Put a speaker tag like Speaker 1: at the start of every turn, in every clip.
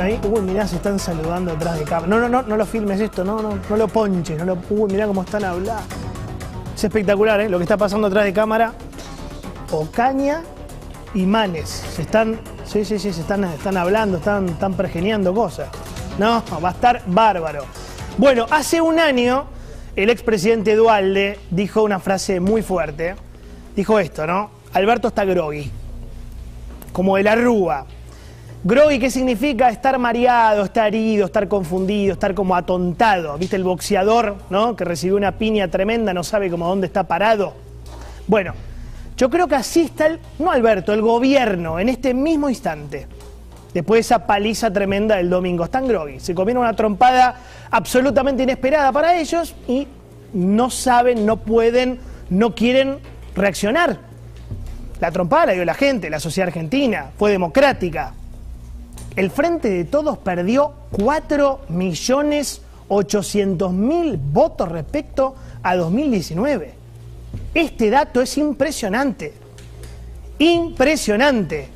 Speaker 1: Ahí? Uy, mirá, se están saludando detrás de cámara. No, no, no, no lo filmes esto, no, no, no lo ponches, no lo. Uy, mirá cómo están hablando. Es espectacular, ¿eh? Lo que está pasando atrás de cámara. Ocaña y Manes. Se están. Sí, sí, sí, se están, están hablando, están, están pergeniando cosas. No, va a estar bárbaro. Bueno, hace un año, el expresidente Dualde dijo una frase muy fuerte. Dijo esto, ¿no? Alberto está groggy. Como de la rúa. Groggy, ¿qué significa? Estar mareado, estar herido, estar confundido, estar como atontado. ¿Viste el boxeador, ¿no? Que recibió una piña tremenda, no sabe cómo dónde está parado. Bueno, yo creo que así está el, no Alberto, el gobierno en este mismo instante. Después de esa paliza tremenda del domingo. Están groggy. Se comieron una trompada absolutamente inesperada para ellos y no saben, no pueden, no quieren reaccionar. La trompada la dio la gente, la sociedad argentina, fue democrática. El Frente de Todos perdió 4.800.000 votos respecto a 2019. Este dato es impresionante. Impresionante.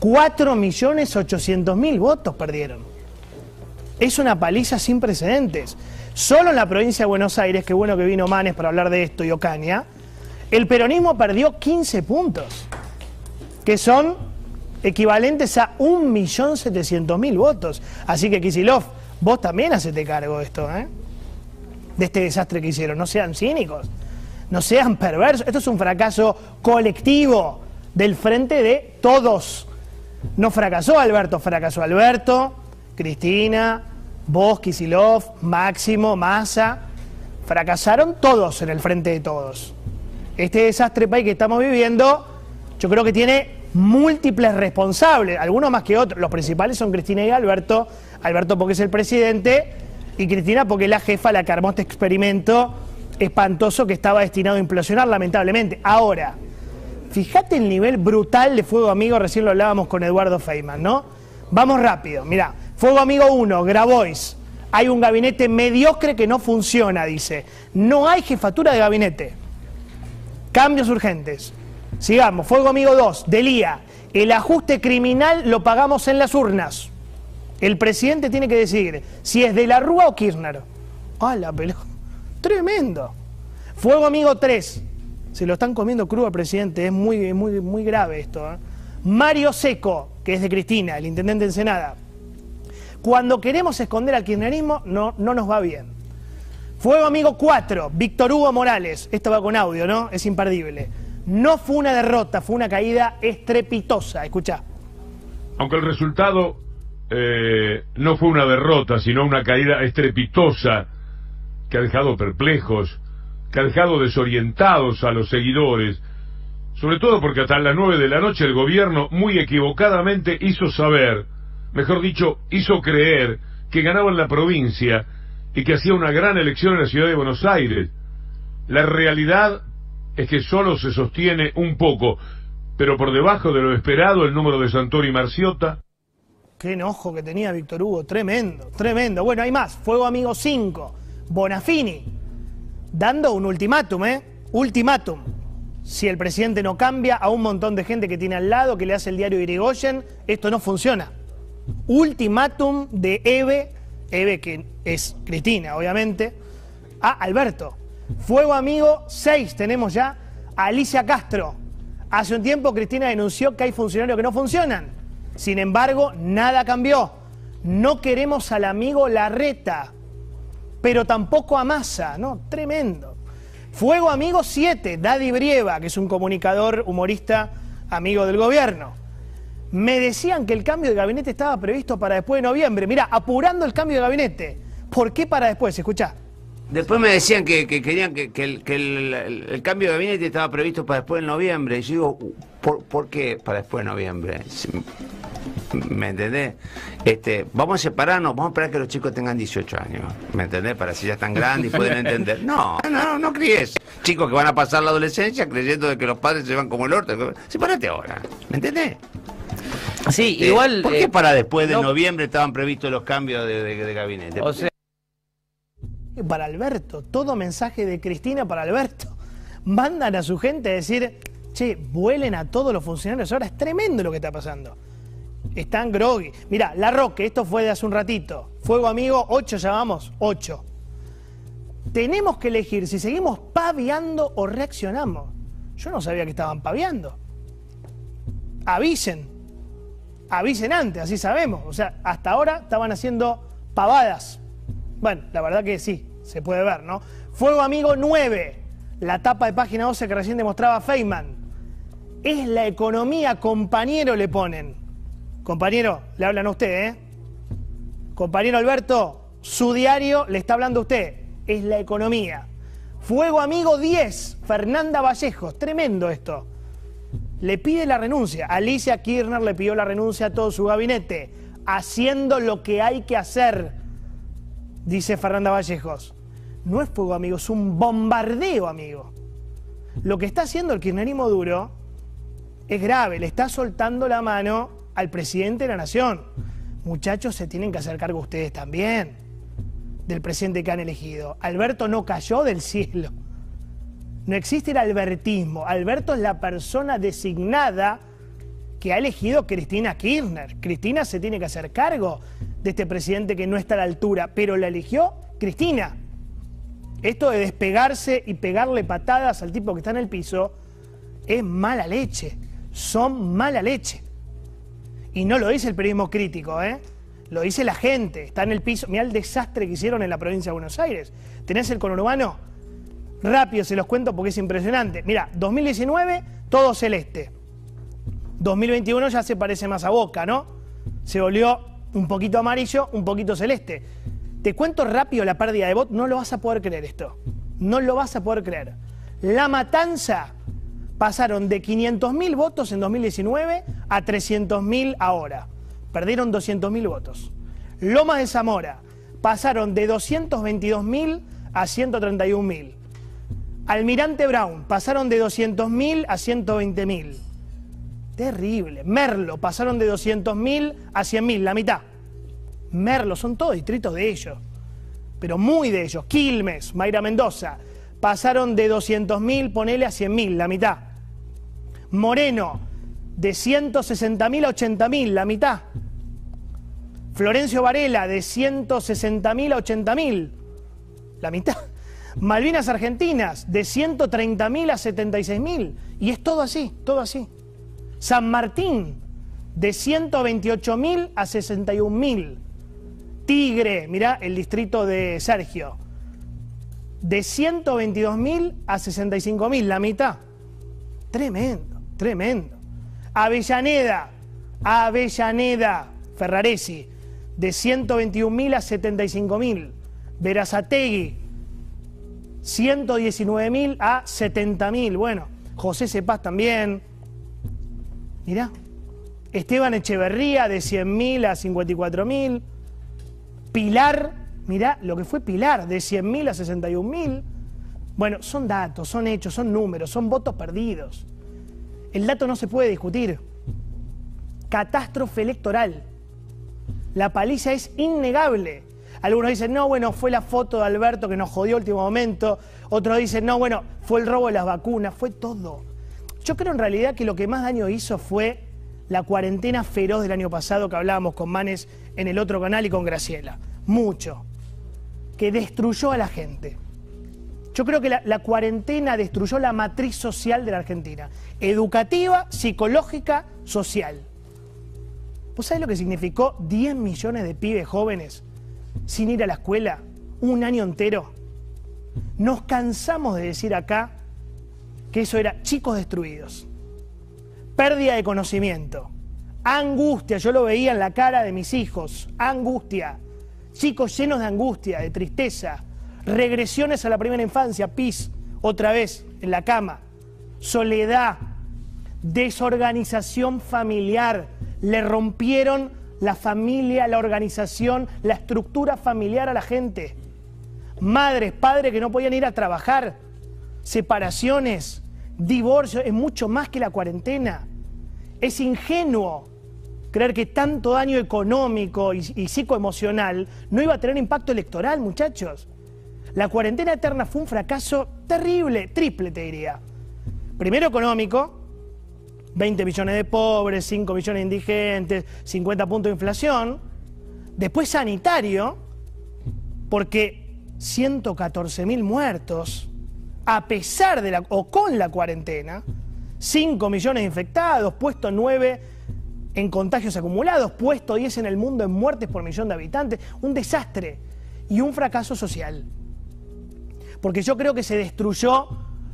Speaker 1: 4.800.000 votos perdieron. Es una paliza sin precedentes. Solo en la provincia de Buenos Aires, qué bueno que vino Manes para hablar de esto y Ocaña, el peronismo perdió 15 puntos, que son equivalentes a 1.700.000 votos. Así que Kisilov, vos también hacete cargo de esto, ¿eh? de este desastre que hicieron. No sean cínicos, no sean perversos. Esto es un fracaso colectivo del frente de todos. No fracasó Alberto, fracasó Alberto, Cristina, vos, Kisilov, Máximo, Massa. Fracasaron todos en el frente de todos. Este desastre país que estamos viviendo, yo creo que tiene múltiples responsables, algunos más que otros. Los principales son Cristina y Alberto. Alberto porque es el presidente y Cristina porque es la jefa la que armó este experimento espantoso que estaba destinado a implosionar lamentablemente. Ahora, fíjate el nivel brutal de Fuego Amigo, recién lo hablábamos con Eduardo Feynman, ¿no? Vamos rápido, mirá, Fuego Amigo 1, Grabois. Hay un gabinete mediocre que no funciona, dice. No hay jefatura de gabinete. Cambios urgentes. Sigamos, Fuego Amigo 2, Delía. El ajuste criminal lo pagamos en las urnas. El presidente tiene que decidir si es de la Rúa o Kirchner. ¡Ah, la pelota! Tremendo. Fuego Amigo 3. Se lo están comiendo crudo presidente. Es muy, muy, muy grave esto. ¿eh? Mario Seco, que es de Cristina, el intendente de Ensenada. Cuando queremos esconder al kirchnerismo, no, no nos va bien. Fuego Amigo 4, Víctor Hugo Morales. Esto va con audio, ¿no? Es imperdible. No fue una derrota, fue una caída estrepitosa. Escucha.
Speaker 2: Aunque el resultado eh, no fue una derrota, sino una caída estrepitosa que ha dejado perplejos, que ha dejado desorientados a los seguidores, sobre todo porque hasta las nueve de la noche el gobierno muy equivocadamente hizo saber, mejor dicho, hizo creer que ganaba en la provincia y que hacía una gran elección en la ciudad de Buenos Aires. La realidad es que solo se sostiene un poco, pero por debajo de lo esperado el número de Santori y Marciota.
Speaker 1: Qué enojo que tenía Víctor Hugo, tremendo, tremendo. Bueno, hay más, Fuego Amigo 5, Bonafini, dando un ultimátum, ¿eh? Ultimátum. Si el presidente no cambia a un montón de gente que tiene al lado, que le hace el diario Irigoyen, esto no funciona. Ultimátum de Eve, Eve que es Cristina, obviamente, a Alberto. Fuego Amigo 6 tenemos ya Alicia Castro. Hace un tiempo Cristina denunció que hay funcionarios que no funcionan. Sin embargo, nada cambió. No queremos al amigo Larreta, pero tampoco a Massa, ¿no? Tremendo. Fuego Amigo 7, Daddy Brieva, que es un comunicador humorista amigo del gobierno. Me decían que el cambio de gabinete estaba previsto para después de noviembre. Mira, apurando el cambio de gabinete. ¿Por qué para después? Escucha.
Speaker 3: Después me decían que, que querían que, que el, que el- el- el cambio de gabinete estaba previsto para después de noviembre. Y yo digo, ¿por, por qué para después de noviembre? ¿Me entendés? Este, vamos a separarnos, vamos a esperar que los chicos tengan 18 años. ¿Me entendés? Para si ya están grandes y pueden entender. No, no, no críes. Chicos que van a pasar la adolescencia creyendo de que los padres se van como el orto. Sepárate ahora. ¿Me entendés?
Speaker 4: Sí,
Speaker 3: Eh,
Speaker 4: igual.
Speaker 3: ¿Por qué
Speaker 4: eh,
Speaker 3: para después de
Speaker 4: no-
Speaker 3: noviembre estaban previstos los cambios de, de- de gabinete?
Speaker 4: O sea,
Speaker 1: Para Alberto, todo mensaje de Cristina para Alberto. Mandan a su gente a decir, che, vuelen a todos los funcionarios. Ahora es tremendo lo que está pasando. Están groggy. Mira, La Roque, esto fue de hace un ratito. Fuego amigo, ocho ya vamos, ocho. Tenemos que elegir si seguimos paviando o reaccionamos. Yo no sabía que estaban paviando. Avisen. Avisen antes, así sabemos. O sea, hasta ahora estaban haciendo pavadas. Bueno, la verdad que sí, se puede ver, ¿no? Fuego Amigo 9, la tapa de página 12 que recién demostraba Feynman. Es la economía, compañero, le ponen. Compañero, le hablan a usted, ¿eh? Compañero Alberto, su diario le está hablando a usted. Es la economía. Fuego Amigo 10, Fernanda Vallejos. Tremendo esto. Le pide la renuncia. Alicia Kirchner le pidió la renuncia a todo su gabinete. Haciendo lo que hay que hacer, dice Fernanda Vallejos. No es fuego amigo, es un bombardeo, amigo. Lo que está haciendo el kirchnerismo duro es grave, le está soltando la mano al presidente de la nación. Muchachos, se tienen que hacer cargo ustedes también del presidente que han elegido. Alberto no cayó del cielo. No existe el albertismo. Alberto es la persona designada que ha elegido Cristina Kirchner. Cristina se tiene que hacer cargo de este presidente que no está a la altura, pero la eligió Cristina. Esto de despegarse y pegarle patadas al tipo que está en el piso es mala leche. Son mala leche. Y no lo dice el periodismo crítico, ¿eh? Lo dice la gente. Está en el piso. Mira el desastre que hicieron en la provincia de Buenos Aires. Tenés el conurbano. Rápido se los cuento porque es impresionante. Mira, 2019, todo celeste. 2021 ya se parece más a Boca, ¿no? Se volvió un poquito amarillo, un poquito celeste. Te cuento rápido la pérdida de votos, no lo vas a poder creer esto. No lo vas a poder creer. La matanza pasaron de 500.000 votos en 2019 a 300.000 ahora. Perdieron 200.000 votos. Lomas de Zamora pasaron de 222.000 a 131.000. Almirante Brown pasaron de 200.000 a 120.000. Terrible. Merlo pasaron de 200.000 a 100.000, la mitad. Merlo, son todos distritos de ellos. Pero muy de ellos. Quilmes, Mayra Mendoza, pasaron de 200.000, ponele a 100.000, la mitad. Moreno, de 160.000 a 80.000, la mitad. Florencio Varela, de 160.000 a 80.000, la mitad. Malvinas Argentinas, de 130.000 a 76.000. Y es todo así, todo así. San Martín, de 128.000 a 61.000. Tigre, mirá el distrito de Sergio, de 122.000 a 65.000, la mitad. Tremendo, tremendo. Avellaneda, Avellaneda, Ferraresi, de 121.000 a 75.000. Verazategui, 119.000 a 70.000. Bueno, José Cepaz también. Mirá. Esteban Echeverría de 100.000 a 54.000. Pilar, mirá lo que fue Pilar, de 100.000 a 61.000. Bueno, son datos, son hechos, son números, son votos perdidos. El dato no se puede discutir. Catástrofe electoral. La paliza es innegable. Algunos dicen, no, bueno, fue la foto de Alberto que nos jodió último momento. Otros dicen, no, bueno, fue el robo de las vacunas, fue todo. Yo creo en realidad que lo que más daño hizo fue la cuarentena feroz del año pasado que hablábamos con Manes en el otro canal y con Graciela. Mucho. Que destruyó a la gente. Yo creo que la, cuarentena destruyó la matriz social de la Argentina. Educativa, psicológica, social. ¿Vos sabés lo que significó 10 millones de pibes jóvenes sin ir a la escuela un año entero? Nos cansamos de decir acá que eso era chicos destruidos, pérdida de conocimiento, angustia, yo lo veía en la cara de mis hijos, angustia, chicos llenos de angustia, de tristeza, regresiones a la primera infancia, pis, otra vez en la cama, soledad, Desorganización familiar. Le rompieron la familia, la organización, la estructura familiar a la gente. Madres, padres que no podían ir a trabajar. Separaciones, divorcios. Es mucho más que la cuarentena. Es ingenuo creer que tanto daño económico y, y psicoemocional no iba a tener impacto electoral, muchachos. La cuarentena eterna fue un fracaso terrible, triple te diría. Primero económico, 20 millones de pobres, 5 millones de indigentes, 50 puntos de inflación. Después sanitario, porque 114 mil muertos, a pesar de la, o con la cuarentena, 5 millones de infectados, puesto 9 en contagios acumulados, puesto 10 en el mundo en muertes por millón de habitantes, un desastre y un fracaso social. Porque yo creo que se destruyó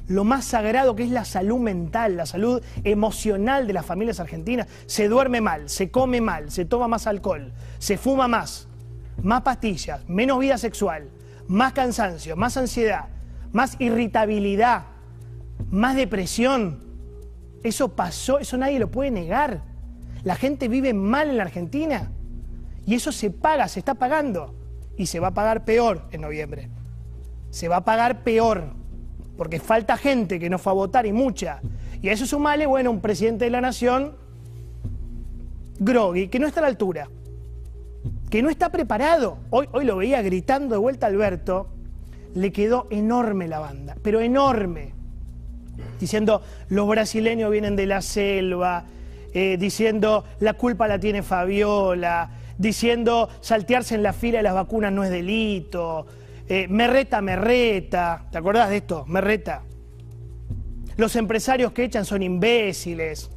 Speaker 1: lo más sagrado que es la salud mental, la salud emocional de las familias argentinas. Se duerme mal, se come mal, se toma más alcohol, se fuma más, más pastillas, menos vida sexual, más cansancio, más ansiedad, más irritabilidad, más depresión. Eso pasó, eso nadie lo puede negar. La gente vive mal en la Argentina y eso se paga, se está pagando y se va a pagar peor en noviembre. Se va a pagar peor porque falta gente que no fue a votar y mucha. Y a eso sumale, bueno, un presidente de la nación, groggy, que no está a la altura, que no está preparado. Hoy, hoy lo veía gritando de vuelta a Alberto, le quedó enorme la banda, pero enorme. Diciendo, los brasileños vienen de la selva, eh, diciendo, la culpa la tiene Fabiola, diciendo, saltearse en la fila de las vacunas no es delito, eh, merreta, merreta. ¿Te acordás de esto? Merreta. Los empresarios que echan son imbéciles.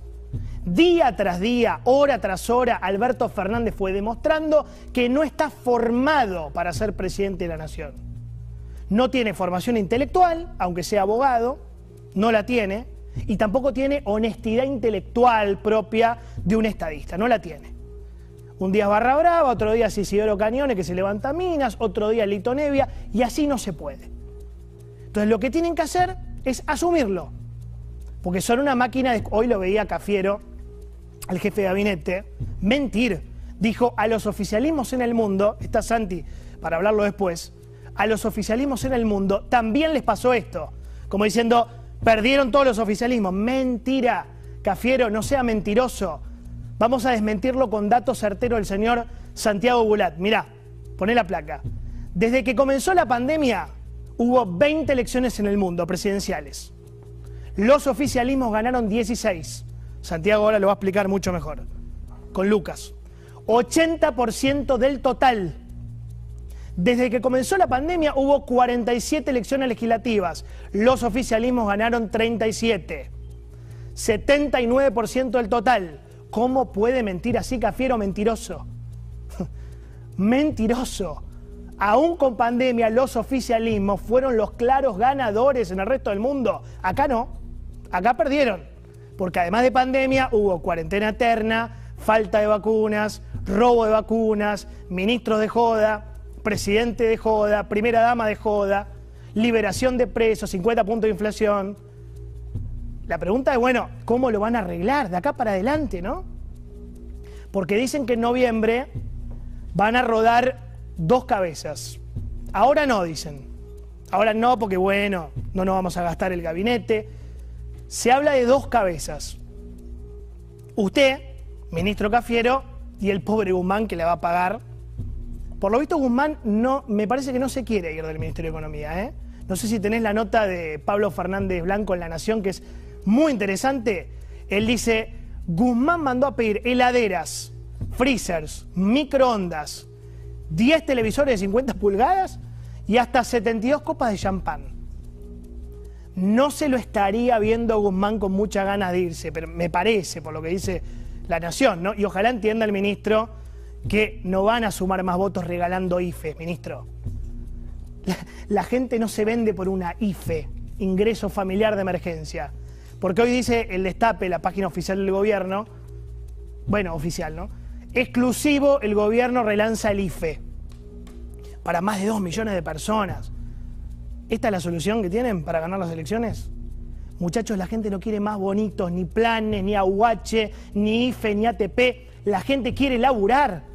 Speaker 1: Día tras día, hora tras hora, Alberto Fernández fue demostrando que no está formado para ser presidente de la nación. No tiene formación intelectual, aunque sea abogado, no la tiene, y tampoco tiene honestidad intelectual propia de un estadista, no la tiene. Un día es Barra Brava, otro día es Isidoro Cañones que se levanta minas, otro día Lito Nevia, y así no se puede. Entonces lo que tienen que hacer es asumirlo, porque son una máquina de... Hoy lo veía Cafiero, el jefe de gabinete, mentir. Dijo, a los oficialismos en el mundo, está Santi para hablarlo después, a los oficialismos en el mundo también les pasó esto. Como diciendo, perdieron todos los oficialismos. Mentira. Cafiero, no sea mentiroso. Vamos a desmentirlo con datos certeros del señor Santiago Bulat. Mirá, poné la placa. Desde que comenzó la pandemia, hubo 20 elecciones en el mundo presidenciales. Los oficialismos ganaron 16. Santiago ahora lo va a explicar mucho mejor. Con Lucas. 80% del total. Desde que comenzó la pandemia hubo 47 elecciones legislativas. Los oficialismos ganaron 37. 79% del total. ¿Cómo puede mentir así, Cafiero? Mentiroso. Mentiroso. Aún con pandemia, los oficialismos fueron los claros ganadores en el resto del mundo. Acá no. Acá perdieron. Porque además de pandemia, hubo cuarentena eterna, falta de vacunas, robo de vacunas, ministros de joda, presidente de joda, primera dama de joda, liberación de presos, 50 puntos de inflación. La pregunta es, bueno, ¿cómo lo van a arreglar de acá para adelante, no? Porque dicen que en noviembre van a rodar dos cabezas. Ahora no, dicen. Ahora no, porque bueno, no nos vamos a gastar el gabinete. Se habla de dos cabezas. Usted, ministro Cafiero, y el pobre Guzmán que le va a pagar. Por lo visto, Guzmán no, me parece que no se quiere ir del Ministerio de Economía. ¿eh? No sé si tenés la nota de Pablo Fernández Blanco en La Nación, que es muy interesante. Él dice, Guzmán mandó a pedir heladeras, freezers, microondas, 10 televisores de 50 pulgadas y hasta 72 copas de champán. No se lo estaría viendo Guzmán con mucha ganas de irse, pero me parece, por lo que dice la Nación, ¿no? Y ojalá entienda el ministro que no van a sumar más votos regalando IFE, ministro. La, gente no se vende por una IFE, ingreso familiar de emergencia. Porque hoy dice el destape, la página oficial del gobierno, bueno, oficial, ¿no? Exclusivo, el gobierno relanza el IFE para más de dos millones de personas. ¿Esta es la solución que tienen para ganar las elecciones? Muchachos, la gente no quiere más bonitos, ni planes, ni aguache, ni IFE, ni ATP. La gente quiere laburar.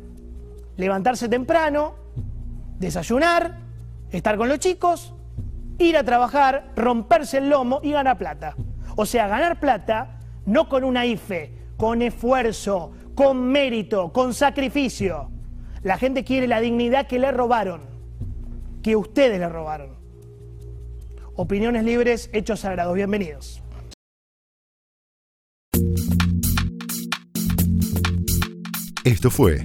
Speaker 1: Levantarse temprano, desayunar, estar con los chicos, ir a trabajar, romperse el lomo y ganar plata. O sea, ganar plata no con una IFE, con esfuerzo, con mérito, con sacrificio. La gente quiere la dignidad que le robaron, que ustedes le robaron. Opiniones libres, hechos sagrados. Bienvenidos.
Speaker 5: Esto fue